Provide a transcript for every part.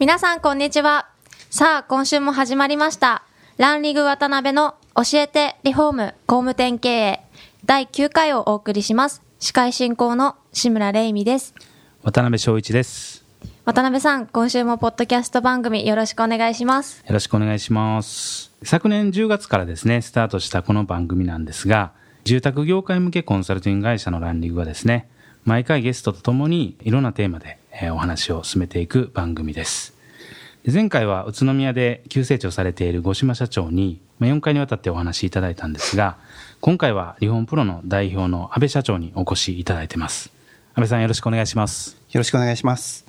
皆さんこんにちは。さあ今週も始まりました。ランリグ渡辺の教えてリフォーム工務店経営第9回をお送りします。司会進行の志村玲美です。渡辺翔一です。渡辺さん今週もポッドキャスト番組よろしくお願いします。よろしくお願いします。昨年10月からですねスタートしたこの番組なんですが住宅業界向けコンサルティング会社のランリングはですね毎回ゲストとともにいろんなテーマでお話を進めていく番組です前回は宇都宮で急成長されている五島社長に4回にわたってお話しいただいたんですが、今回は日本プロの代表の安倍社長にお越しいただいてます。安倍さんよろしくお願いします。よろしくお願いします。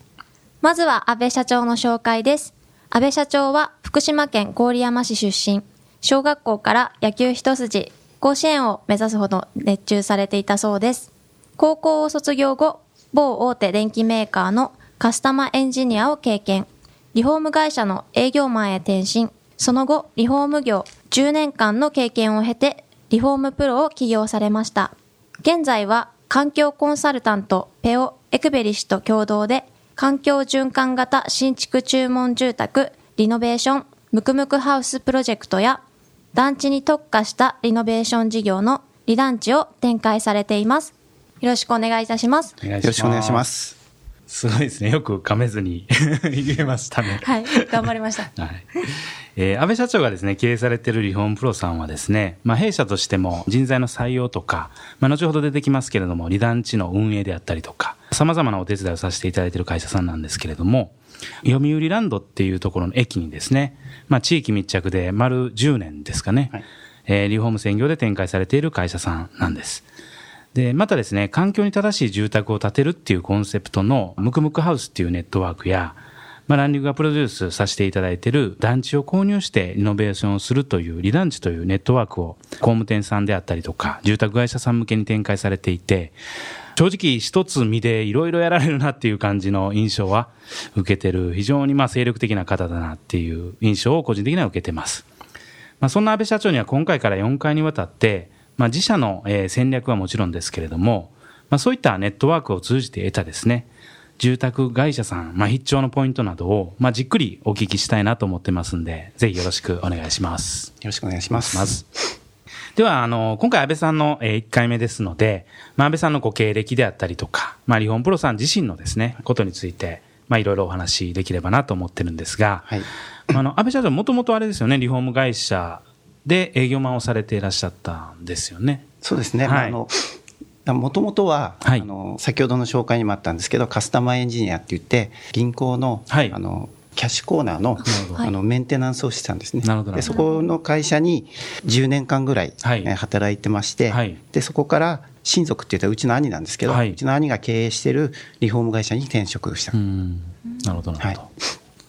まずは安倍社長の紹介です。安倍社長は福島県郡山市出身。小学校から野球一筋、甲子園を目指すほど熱中されていたそうです。高校を卒業後、某大手電機メーカーのカスタマーエンジニアを経験。リフォーム会社の営業マンへ転身、その後、リフォーム業10年間の経験を経て、リフォームプロを起業されました。現在は、環境コンサルタント、ペオ・エクベリ氏と共同で、環境循環型新築注文住宅、リノベーション、ムクムクハウスプロジェクトや、団地に特化したリノベーション事業のリ団地を展開されています。よろしくお願いいたします。よろしくお願いします。すごいですね。よく噛めずに 言えましたね。はい。頑張りました。はい。えー、安倍社長がですね、経営されているリフォームプロさんはですね、まあ、弊社としても人材の採用とか、まあ、後ほど出てきますけれども、離団地の運営であったりとか、様々なお手伝いをさせていただいている会社さんなんですけれども、読売ランドっていうところの駅にですね、まあ、地域密着で丸10年ですかね、はい、えー、リフォーム専業で展開されている会社さんなんです。で、またですね、環境に正しい住宅を建てるっていうコンセプトのムクムクハウスっていうネットワークや、まあ、ランディングがプロデュースさせていただいている団地を購入してリノベーションをするという離団地というネットワークを工務店さんであったりとか、住宅会社さん向けに展開されていて、正直一つ見でいろいろやられるなっていう感じの印象は受けてる、非常にまあ精力的な方だなっていう印象を個人的には受けてます。まあ、そんな安倍社長には今回から4回にわたって、まあ、自社の、え戦略はもちろんですけれども、まあ、そういったネットワークを通じて得たですね、住宅会社さん、まあ、必聴のポイントなどを、まあ、じっくりお聞きしたいなと思ってますんで、ぜひよろしくお願いします。よろしくお願いします。まず。では、あの、今回安倍さんの、え1回目ですので、まあ、安倍さんのご経歴であったりとか、まあ、日本プロさん自身のですね、ことについて、まあ、いろいろお話できればなと思ってるんですが、はい。あの、安倍社長、もともとあれですよね、リフォーム会社で営業マンをされていらっしゃったんですよね。そうですね。はい、あのもともとは、はい、あの先ほどの紹介にもあったんですけどカスタマーエンジニアって言って銀行の,、はい、あのキャッシュコーナーのあのメンテナンスをしてたんですね。でそこの会社に10年間ぐらい、はい、働いてまして、はい、でそこから親族って言ったらうちの兄なんですけど、はい、うちの兄が経営してるリフォーム会社に転職した。なるほどなるほど。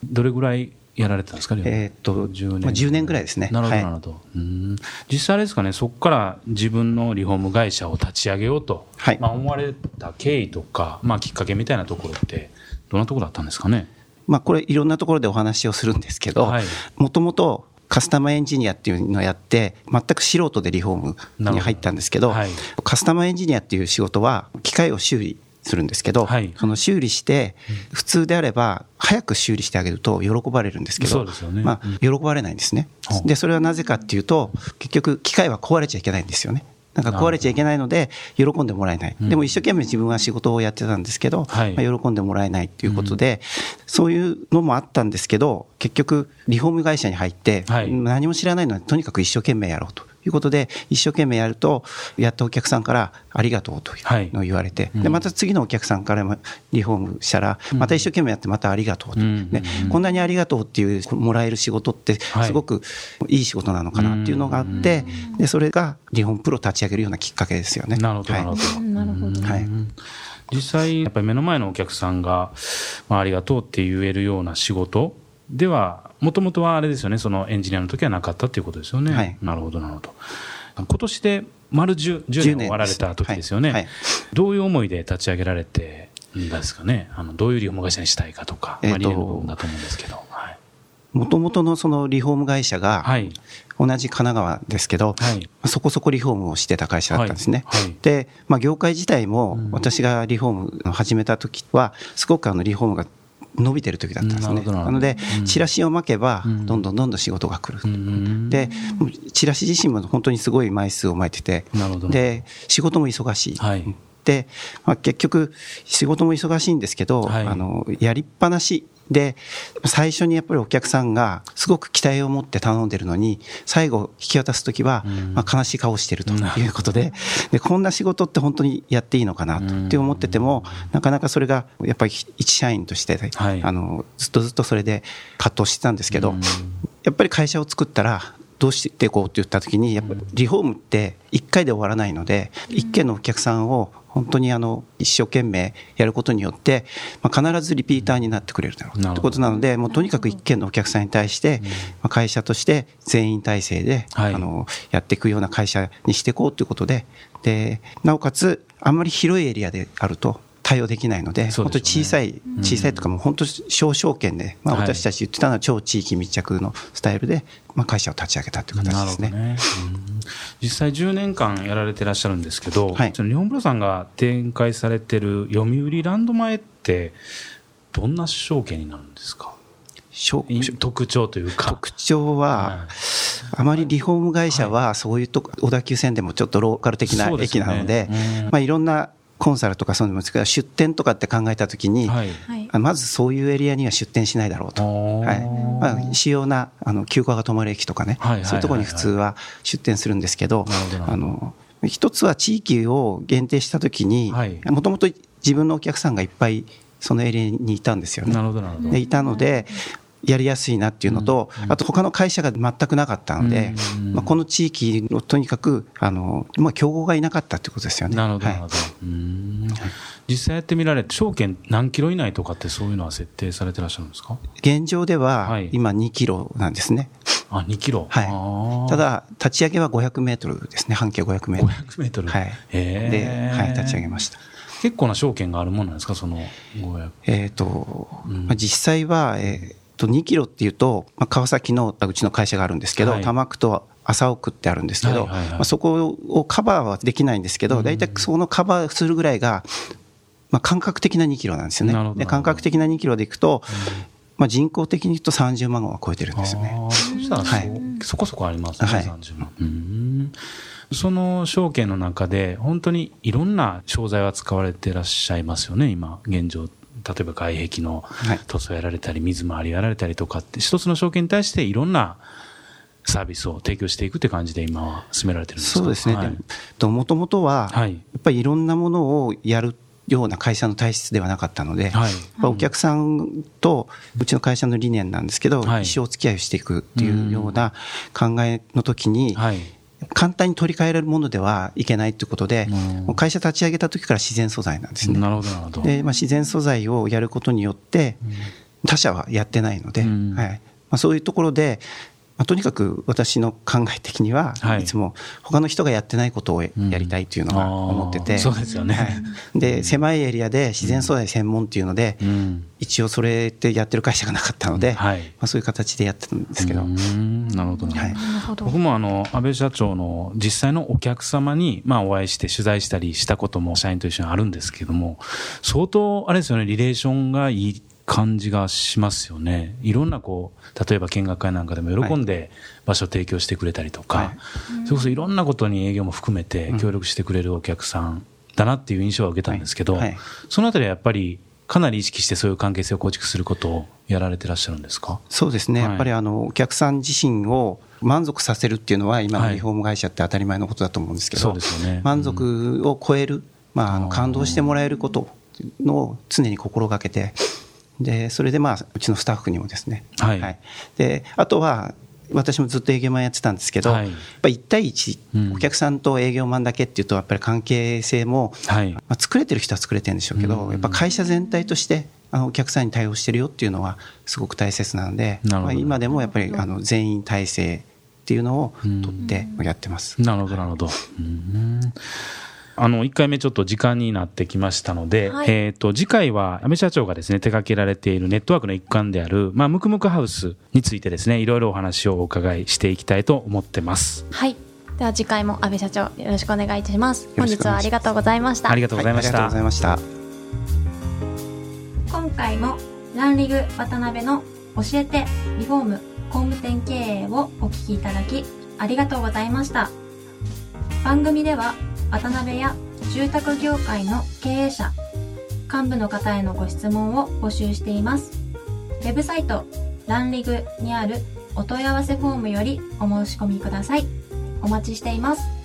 どれぐらいやられてたんですか？えっと10年,、まあ、10年ぐらいですね。なるほどなるほど、はい、うん。実際あれですかねそこから自分のリフォーム会社を立ち上げようと、はい。まあ、思われた経緯とか、まあ、きっかけみたいなところってどんなところだったんですかね？まあこれいろんなところでお話をするんですけどもともとカスタマーエンジニアっていうのをやって、全く素人でリフォームに入ったんですけど、はい、カスタマーエンジニアっていう仕事は、機械を修理するんですけど、はい、その修理して、普通であれば、早く修理してあげると喜ばれるんですけど、ね、まあ、喜ばれないんですね。で、それはなぜかっていうと、結局、機械は壊れちゃいけないんですよね。なんか壊れちゃいけないので、喜んでもらえない。でも一生懸命自分は仕事をやってたんですけど、まあ、喜んでもらえないっていうことで、そういうのもあったんですけど、結局、リフォーム会社に入って、何も知らないのに、とにかく一生懸命やろうと。いうことで、一生懸命やると、やったお客さんからありがとうというのを言われて、はい、でまた次のお客さんからもリフォームしたら、また一生懸命やって、またありがとうと、ね、こんなにありがとうっていうもらえる仕事って、すごくいい仕事なのかなっていうのがあって、でそれがリフォームプロ立ち上げるようなきっかけですよね。なるほど、なるほど。なるほど。はい。実際、やっぱり目の前のお客さんが、まあ、ありがとうって言えるような仕事では、もともとはあれですよね、そのエンジニアの時はなかったっていうことですよね。はい、なるほど、なるほど。今年で丸 10, 10年終わられた時ですよね、はい。はい、どういう思いで立ち上げられてんですかね、あのどういうリフォーム会社にしたいかとか、まあ、理念の部分だと思うんですけど。もともとのそのリフォーム会社が、同じ神奈川ですけど、はい、そこそこリフォームをしてた会社だったんですね。はい。はい、で、まあ、業界自体も、私がリフォームを始めた時は、すごくあのリフォームが伸びてる時だったんですね。なので、チラシを巻けば、どんどんどんどん仕事が来る。で、チラシ自身も本当にすごい枚数を巻いてて、で、仕事も忙しい。はい。で、まあ、結局、仕事も忙しいんですけど、はい、あのやりっぱなしで、最初にやっぱりお客さんがすごく期待を持って頼んでるのに、最後引き渡すときは、まあ悲しい顔してるということで、で、こんな仕事って本当にやっていいのかなって思ってても、なかなかそれがやっぱり一社員として、はい、あの、ずっとずっとそれで葛藤してたんですけど、やっぱり会社を作ったら、どうしていこうって言った時に、やっぱりリフォームって1回で終わらないので、1件のお客さんを本当にあの一生懸命やることによって、まあ、必ずリピーターになってくれるだろうと。いうことなので、もうとにかく一件のお客さんに対して、まあ、会社として全員体制で、あのやっていくような会社にしていこうということで、でなおかつ、あんまり広いエリアであると、対応できないので、でね、本当に小さい、小さいとかも本当小証券で、まあ、私たち言ってたのは超地域密着のスタイルで、まあ、会社を立ち上げたという形ですね。ね。実際10年間やられてらっしゃるんですけど、はい、その日本プロさんが展開されてる読売ランド前って、どんな証券になるんですか？特徴というか。特徴は、あまりリフォーム会社はそういうと小田急線でもちょっとローカル的な駅なので、まあいろんなコンサルとかそういうのもですけど、出店とかって考えたときに、はい、まずそういうエリアには出店しないだろうと。はい。まあ、主要なあの休暇が止まる駅とかね、そういうところに普通は出店するんですけど、あの一つは地域を限定したときに、もともと自分のお客さんがいっぱいそのエリアにいたんですよね。なるほどなるほど。でいたので、やりやすいなっていうのと、あと他の会社が全くなかったので、まあ、この地域のとにかく、あの、まあ、競合がいなかったってことですよね。なるほど、なるほど。実際やってみられて、証券何キロ以内とかってそういうのは設定されてらっしゃるんですか？現状では、今2キロなんですね。あ、2キロはい。ただ、立ち上げは500メートルですね。半径500メートル。500メートルはい。で、はい、立ち上げました。結構な証券があるものなんですか、その500。えっ、と、うん、まあ、実際は、えー、と2キロっていうと、まあ、川崎のうちの会社があるんですけど、多摩区と麻生区ってあるんですけど、まあ、そこをカバーはできないんですけど、大体そのカバーするぐらいが、まあ、感覚的な2キロなんですよね。で感覚的な2キロでいくと、まあ、人口的に言うと30万は超えてるんですよね。そはい、そこそこありますね、はい、30万。うんその証券の中で、本当にいろんな商材は使われていらっしゃいますよね、今、現状。例えば外壁の塗装やられたり、水回りやられたりとかって、一つの証券に対していろんなサービスを提供していくって感じで今は進められてるんですか？そうですね。もともとは、やっぱりいろんなものをやるような会社の体質ではなかったので、はい、お客さんとうちの会社の理念なんですけど、はい、一生お付き合いをしていくっていうような考えの時に、はい簡単に取り替えられるものではいけないということで、うん、会社立ち上げた時から自然素材なんですね。なるほど、なるほど。で、まあ、自然素材をやることによって、他社はやってないので、うん、はい。まあ、そういうところで、まあ、とにかく私の考え的には、はい、いつも他の人がやってないことをやりたいというのが思ってて、うん、そうですよね、はい、で狭いエリアで自然素材専門っていうので、うん、一応それってやってる会社がなかったので、はい、まあ、そういう形でやってるんですけど。なるほど、ね、はい、僕もあの安倍社長の実際のお客様にまあお会いして取材したりしたことも社員と一緒にあるんですけども相当あれですよねリレーションがいい感じがしますよね。いろんなこう、例えば見学会なんかでも喜んで場所を提供してくれたりとか、はい、それこそいろんなことに営業も含めて協力してくれるお客さんだなっていう印象は受けたんですけど、はい。はい、そのあたりはやっぱりかなり意識してそういう関係性を構築することをやられてらっしゃるんですか？そうですね。やっぱりあの、お客さん自身を満足させるっていうのは今のリフォーム会社って当たり前のことだと思うんですけど、満足を超える、まあ、あの感動してもらえることのを常に心がけてでそれでまあうちのスタッフにもですね、はい、はい、であとは私もずっと営業マンやってたんですけど、はい、やっぱ1対1、お客さんと営業マンだけっていうとやっぱり関係性も、はい、まあ、作れてる人は作れてるんでしょうけど、やっぱ会社全体としてあのお客さんに対応してるよっていうのはすごく大切なので、まあ、今でもやっぱりあの全員体制っていうのを取ってやってます。なるほどなるほど。うんあの、1回目ちょっと時間になってきましたので、はい、えっ、ー、と、次回は、安倍社長がですね、手掛けられているネットワークの一環である、まあ、ムクムクハウスについてですね、いろいろお話をお伺いしていきたいと思ってます。はい。では次回も安倍社長よろしくお願いいたします。本日はありがとうございました。ありがとうございました。はい、ありがとうございました。今回もランリグ渡辺の教えてリフォーム工務店経営をお聞きいただきありがとうございました。番組では渡辺や住宅業界の経営者、幹部の方へのご質問を募集しています。ウェブサイト、ランリグにあるお問い合わせフォームよりお申し込みください。お待ちしています。